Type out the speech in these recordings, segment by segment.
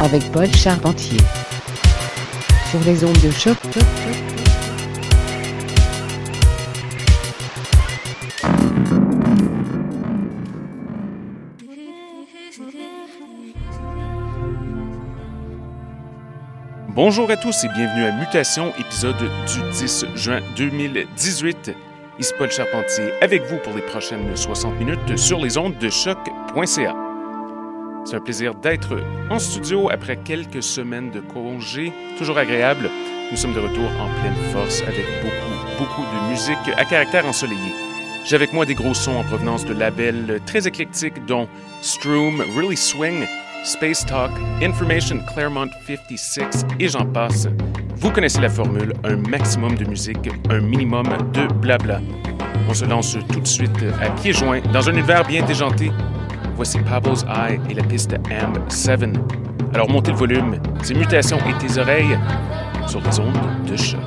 Avec Paul Charpentier. Sur les ondes de choc. Bonjour à tous et bienvenue à Mutation, épisode du 10 juin 2018. Ici Charpentier avec vous pour les prochaines 60 minutes sur les ondes de choc.ca. C'est un plaisir d'être en studio après quelques semaines de congé, toujours agréable. Nous sommes de retour en pleine force avec beaucoup, beaucoup de musique à caractère ensoleillé. J'ai avec moi des gros sons en provenance de labels très éclectiques dont Stroom, Really Swing, Space Talk, Information Claremont 56 et j'en passe. Vous connaissez la formule, un maximum de musique, un minimum de blabla. On se lance tout de suite à pieds joints dans un univers bien déjanté. Voici Pablo's Eye et la piste M7. Alors montez le volume, c'est Mutations et tes oreilles sur les ondes de choc.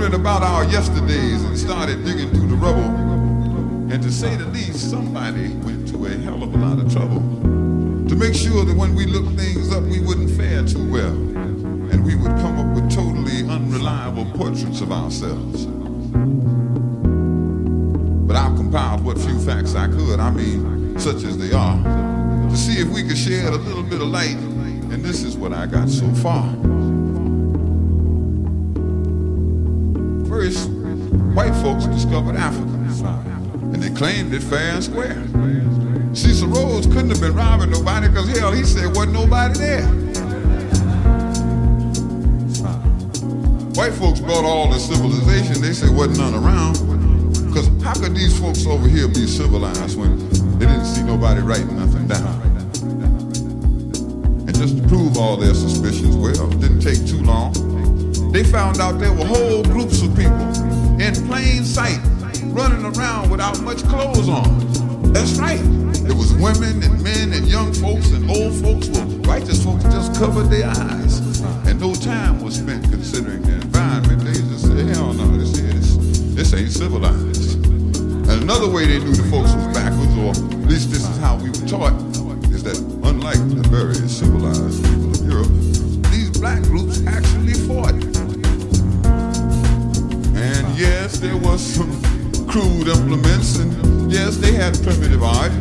Wondering about our yesterdays and started digging through the rubble. And to say the least, somebody went to a hell of a lot of trouble to make sure that when we looked things up, we wouldn't fare too well. And we would come up with totally unreliable portraits of ourselves. But I've compiled what few facts I could, I mean, such as they are, to see if we could shed a little bit of light. And this is what I got so far. White folks discovered Africa, and they claimed it fair and square. Cecil Rhodes couldn't have been robbing nobody because hell, he said wasn't nobody there. White folks brought all the civilization, they said wasn't none around. Because how could these folks over here be civilized when they didn't see nobody writing nothing down? And just to prove all their suspicions, well, it didn't take too long. They found out there were whole groups of people in plain sight running around without much clothes on. That's right. There was women and men and young folks and old folks. Well, righteous folks just covered their eyes. And no time was spent considering the environment. They just said, hell no, this, is, this ain't civilized. And another way they knew the folks was backwards, or at least this is how we were taught, is that unlike the very civilized people of Europe, these black groups actually fought. And yes, there was some crude implements, and yes, they had primitive art,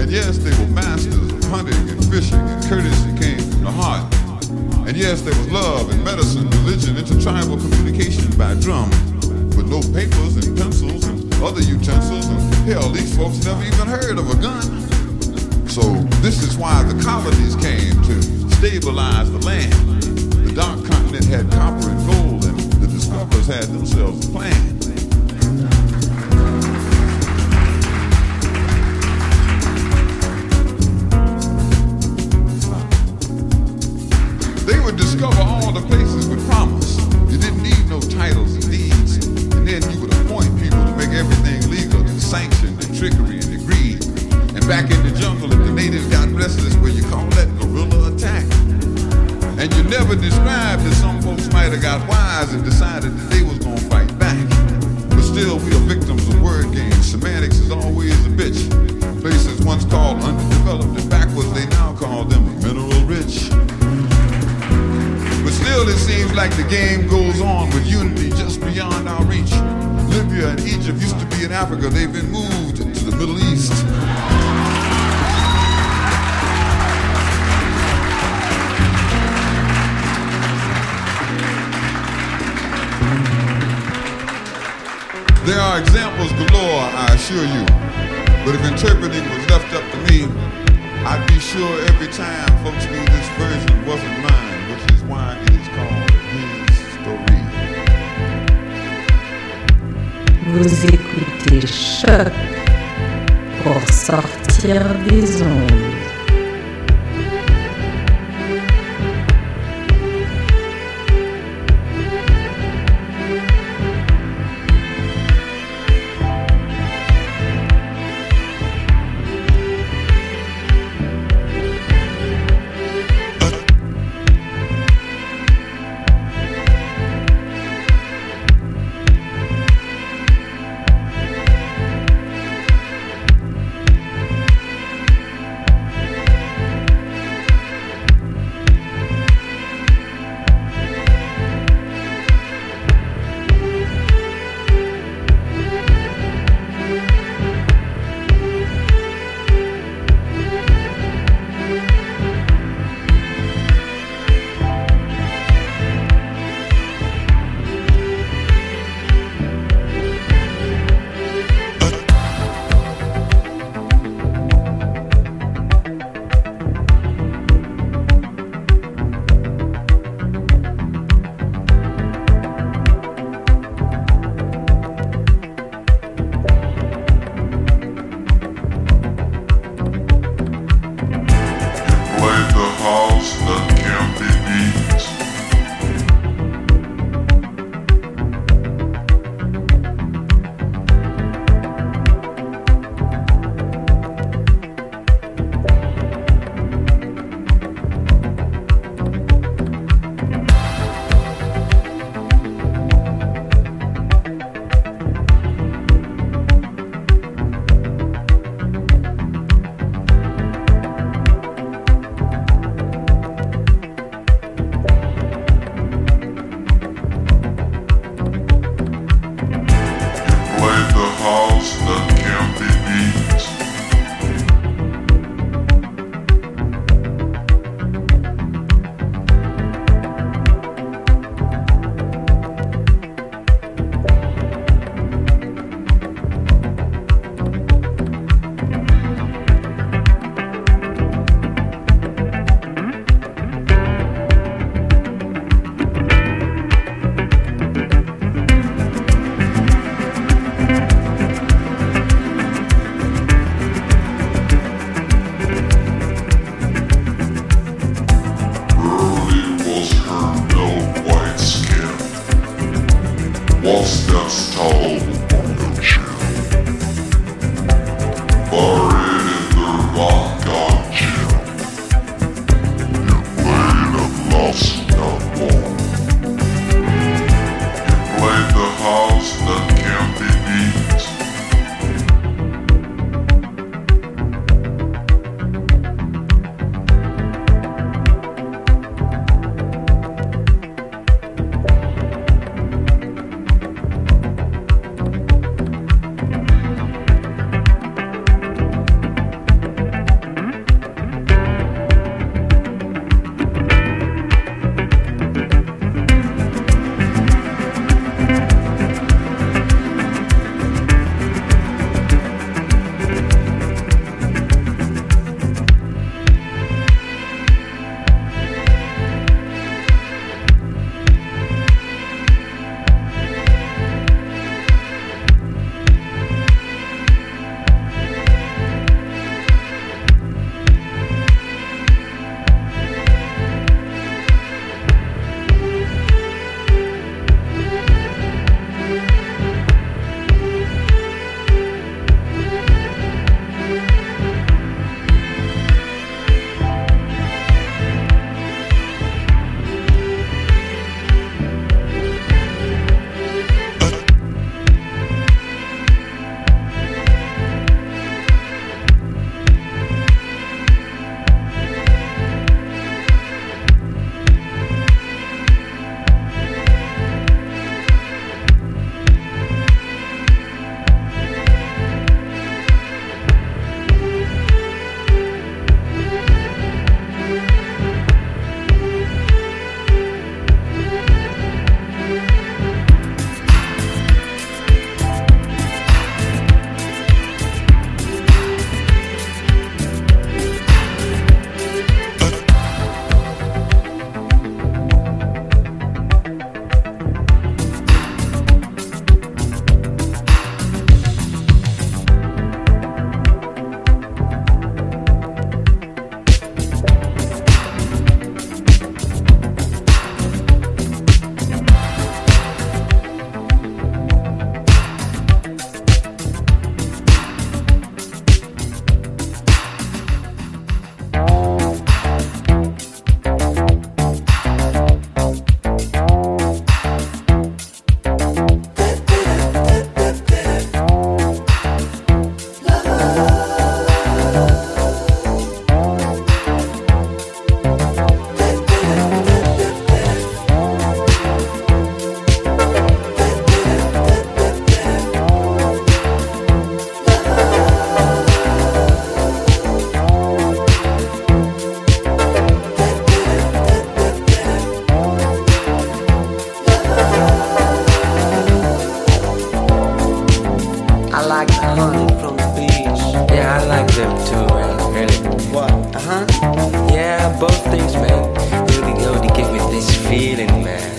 and yes, they were masters of hunting and fishing, and courtesy came from the heart. And yes, there was love and medicine, religion, intertribal communication by drum, with no papers and pencils and other utensils, and hell, these folks never even heard of a gun. So this is why the colonies came to stabilize the land. The dark continent had copper and gold, and had themselves. They would discover all the places with promise. You didn't need no titles and deeds. And then you would appoint people to make everything legal to sanction the trickery and the greed. And back in the jungle, if the natives got restless, where you call that guerrilla attack. And you never described some might have got wise and decided that they was gonna fight back. But still, we are victims of word games. Semantics is always a bitch. Places once called underdeveloped and backwards, they now call them mineral rich. But still, it seems like the game goes on with unity just beyond our reach. Libya and Egypt used to be in Africa, they've been moved to the Middle East. There are examples galore, I assure you. But if interpreting was left up to me, I'd be sure every time folks knew this version wasn't mine, which is why it is called his story. Vous écoutez CHOQ pour sortir des ondes.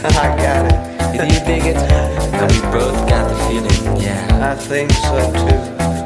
I got it. Do you think it's? And we both got the feeling, yeah. I think so too.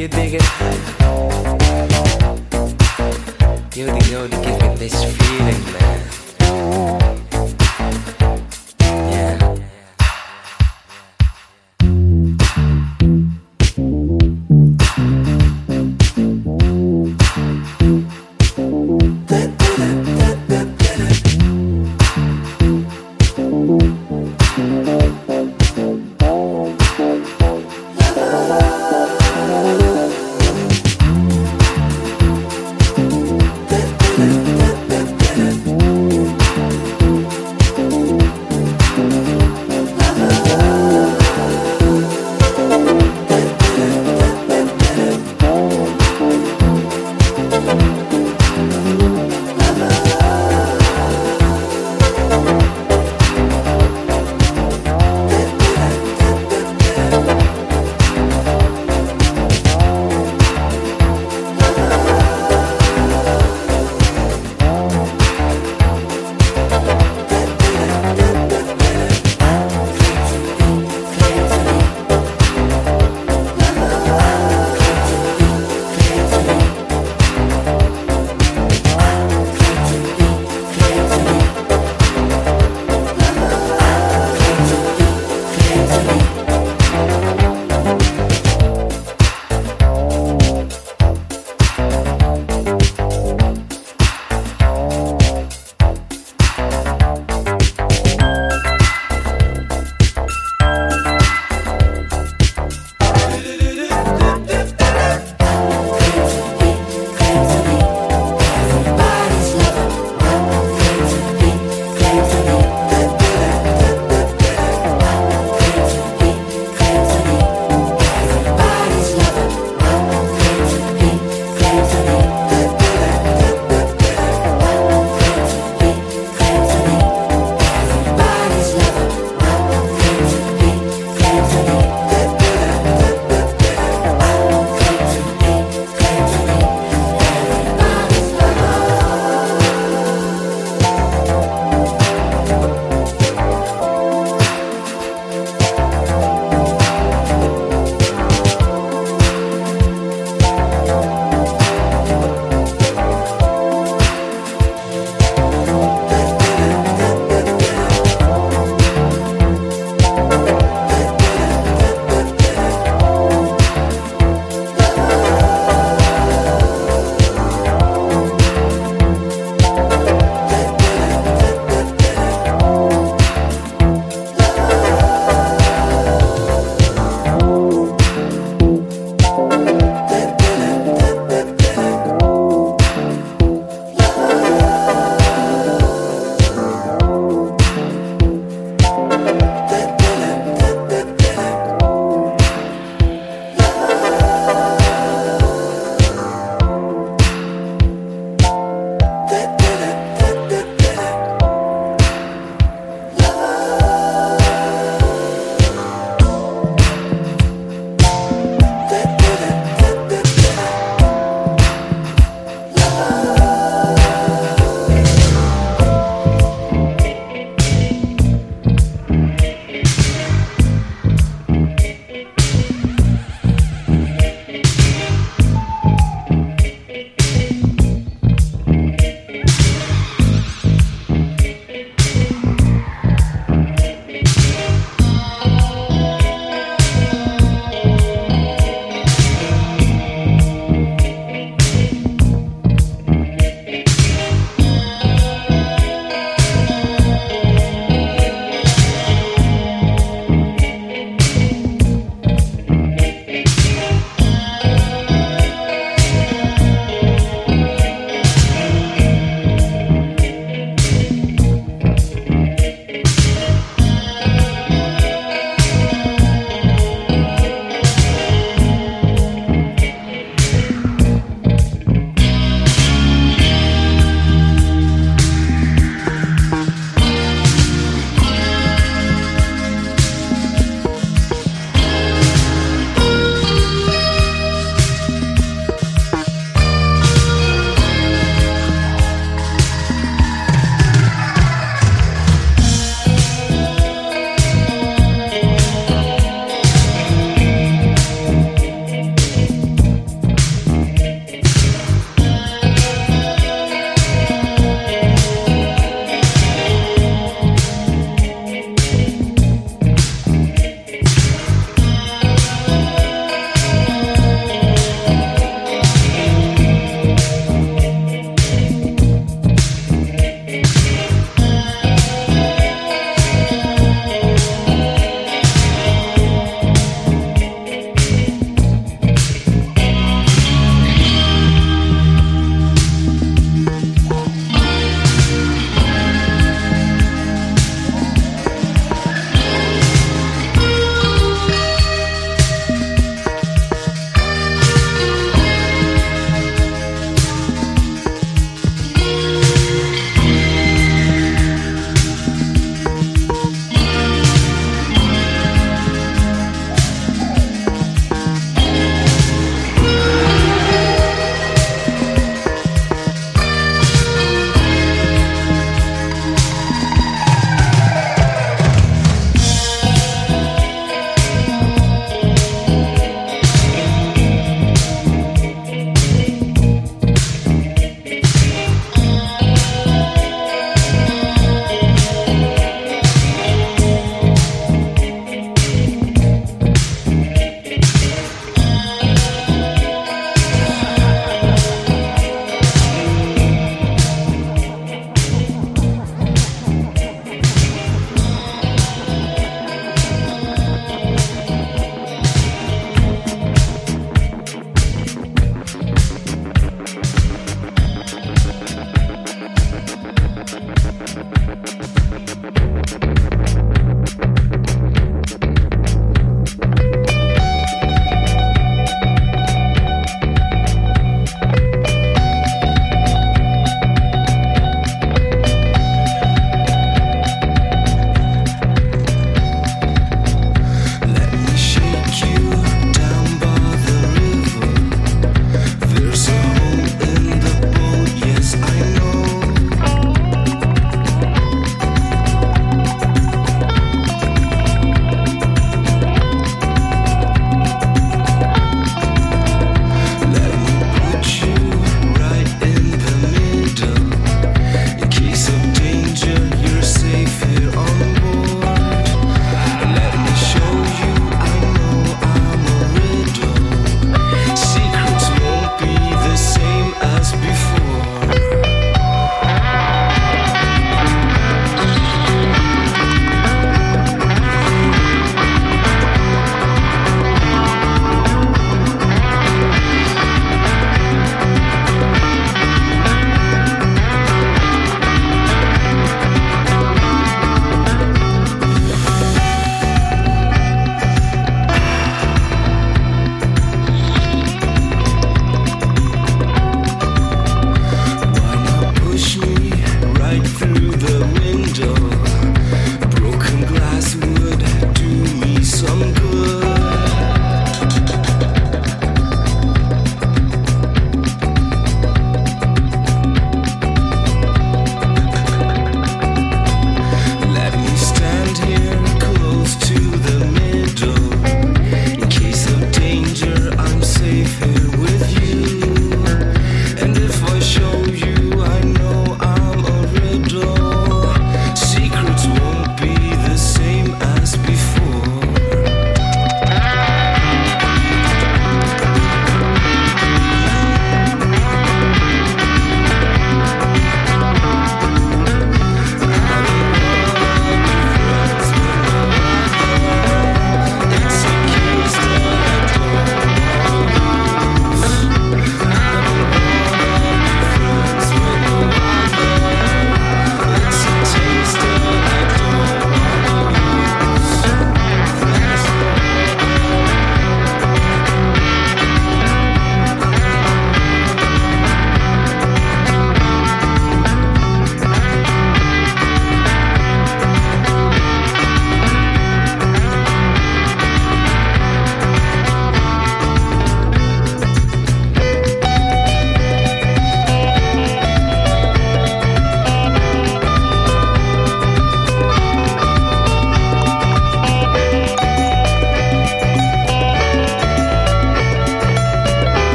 You dig it? You're the only give me this feeling, man.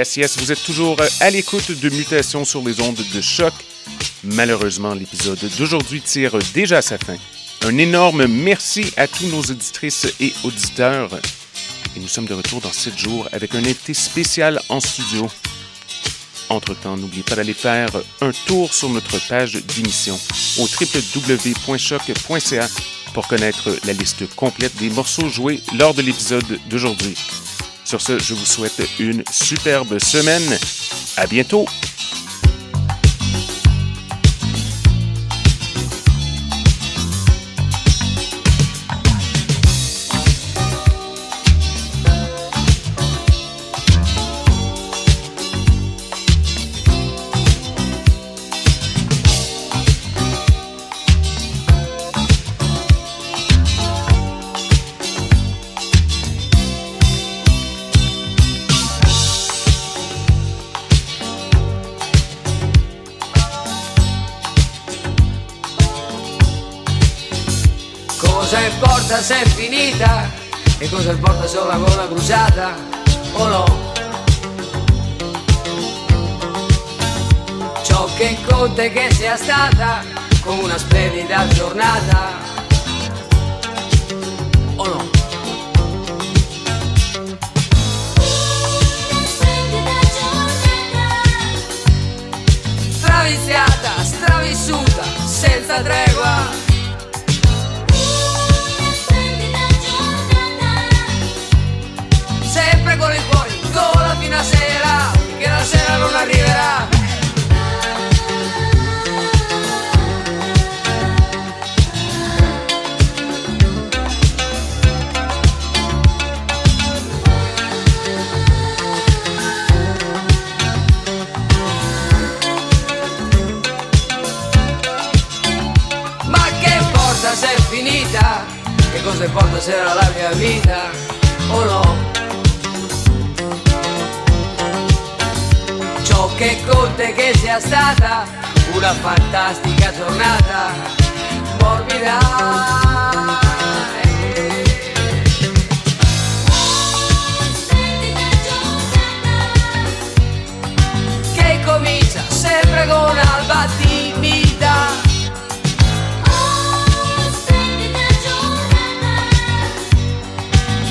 Yes, vous êtes toujours à l'écoute de Mutations sur les ondes de choc. Malheureusement, l'épisode d'aujourd'hui tire déjà sa fin. Un énorme merci à tous nos auditrices et auditeurs. Et nous sommes de retour dans 7 jours avec un invité spécial en studio. Entre-temps, n'oubliez pas d'aller faire un tour sur notre page d'émission au www.choc.ca pour connaître la liste complète des morceaux joués lors de l'épisode d'aujourd'hui. Sur ce, je vous souhaite une superbe semaine. À bientôt! Che è che sia stata come una splendida giornata. O no? Straviziata, stravissuta, senza tregua. Importa se era la mia vita? O no? Ciò che conta è che sia stata una fantastica giornata morbida. Comincia sempre con alba timida.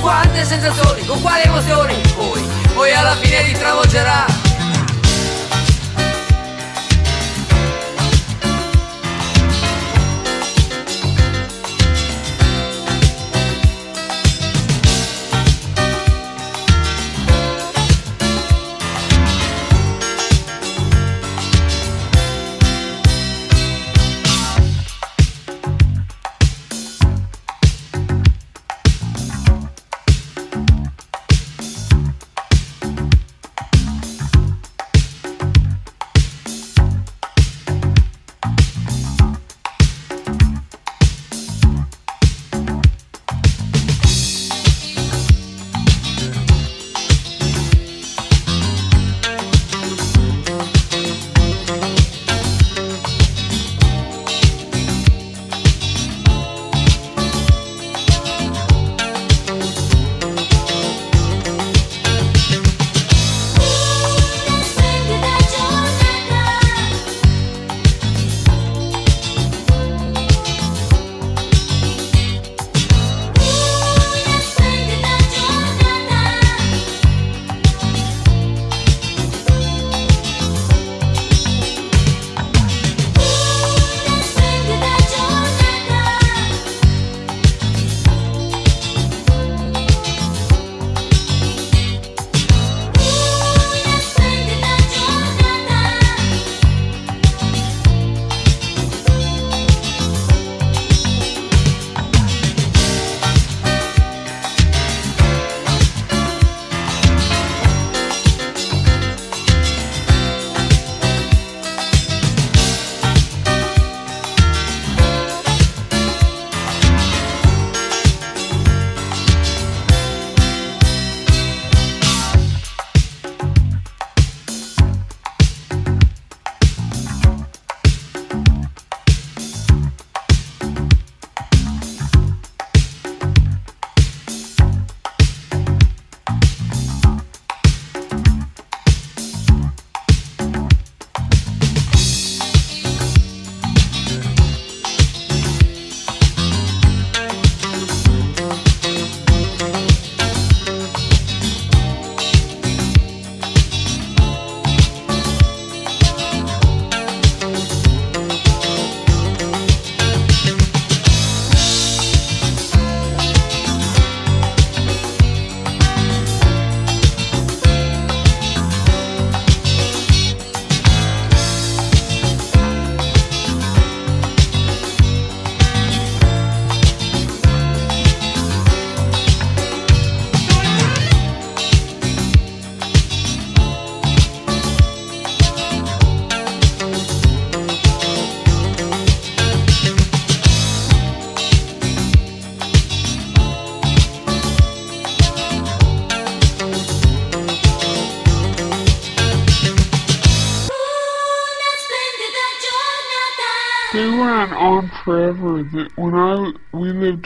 Quante sensazioni, con quali emozioni? Poi, poi alla fine ti travolgerà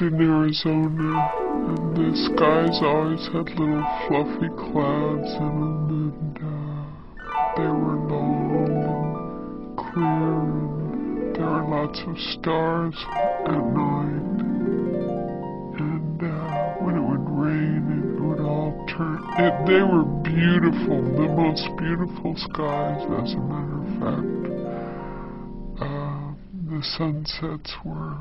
in Arizona, and the skies always had little fluffy clouds in them, and uh, they were long and clear, and there were lots of stars at night. And uh, when it would rain, it would all turn. It, they were beautiful, the most beautiful skies, as a matter of fact. Uh, the sunsets were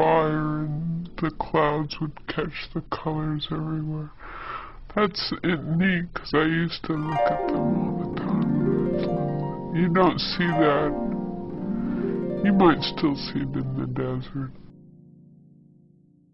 fire, and the clouds would catch the colors everywhere. That's it neat because I used to look at them all the time. You don't see that. You might still see it in the desert.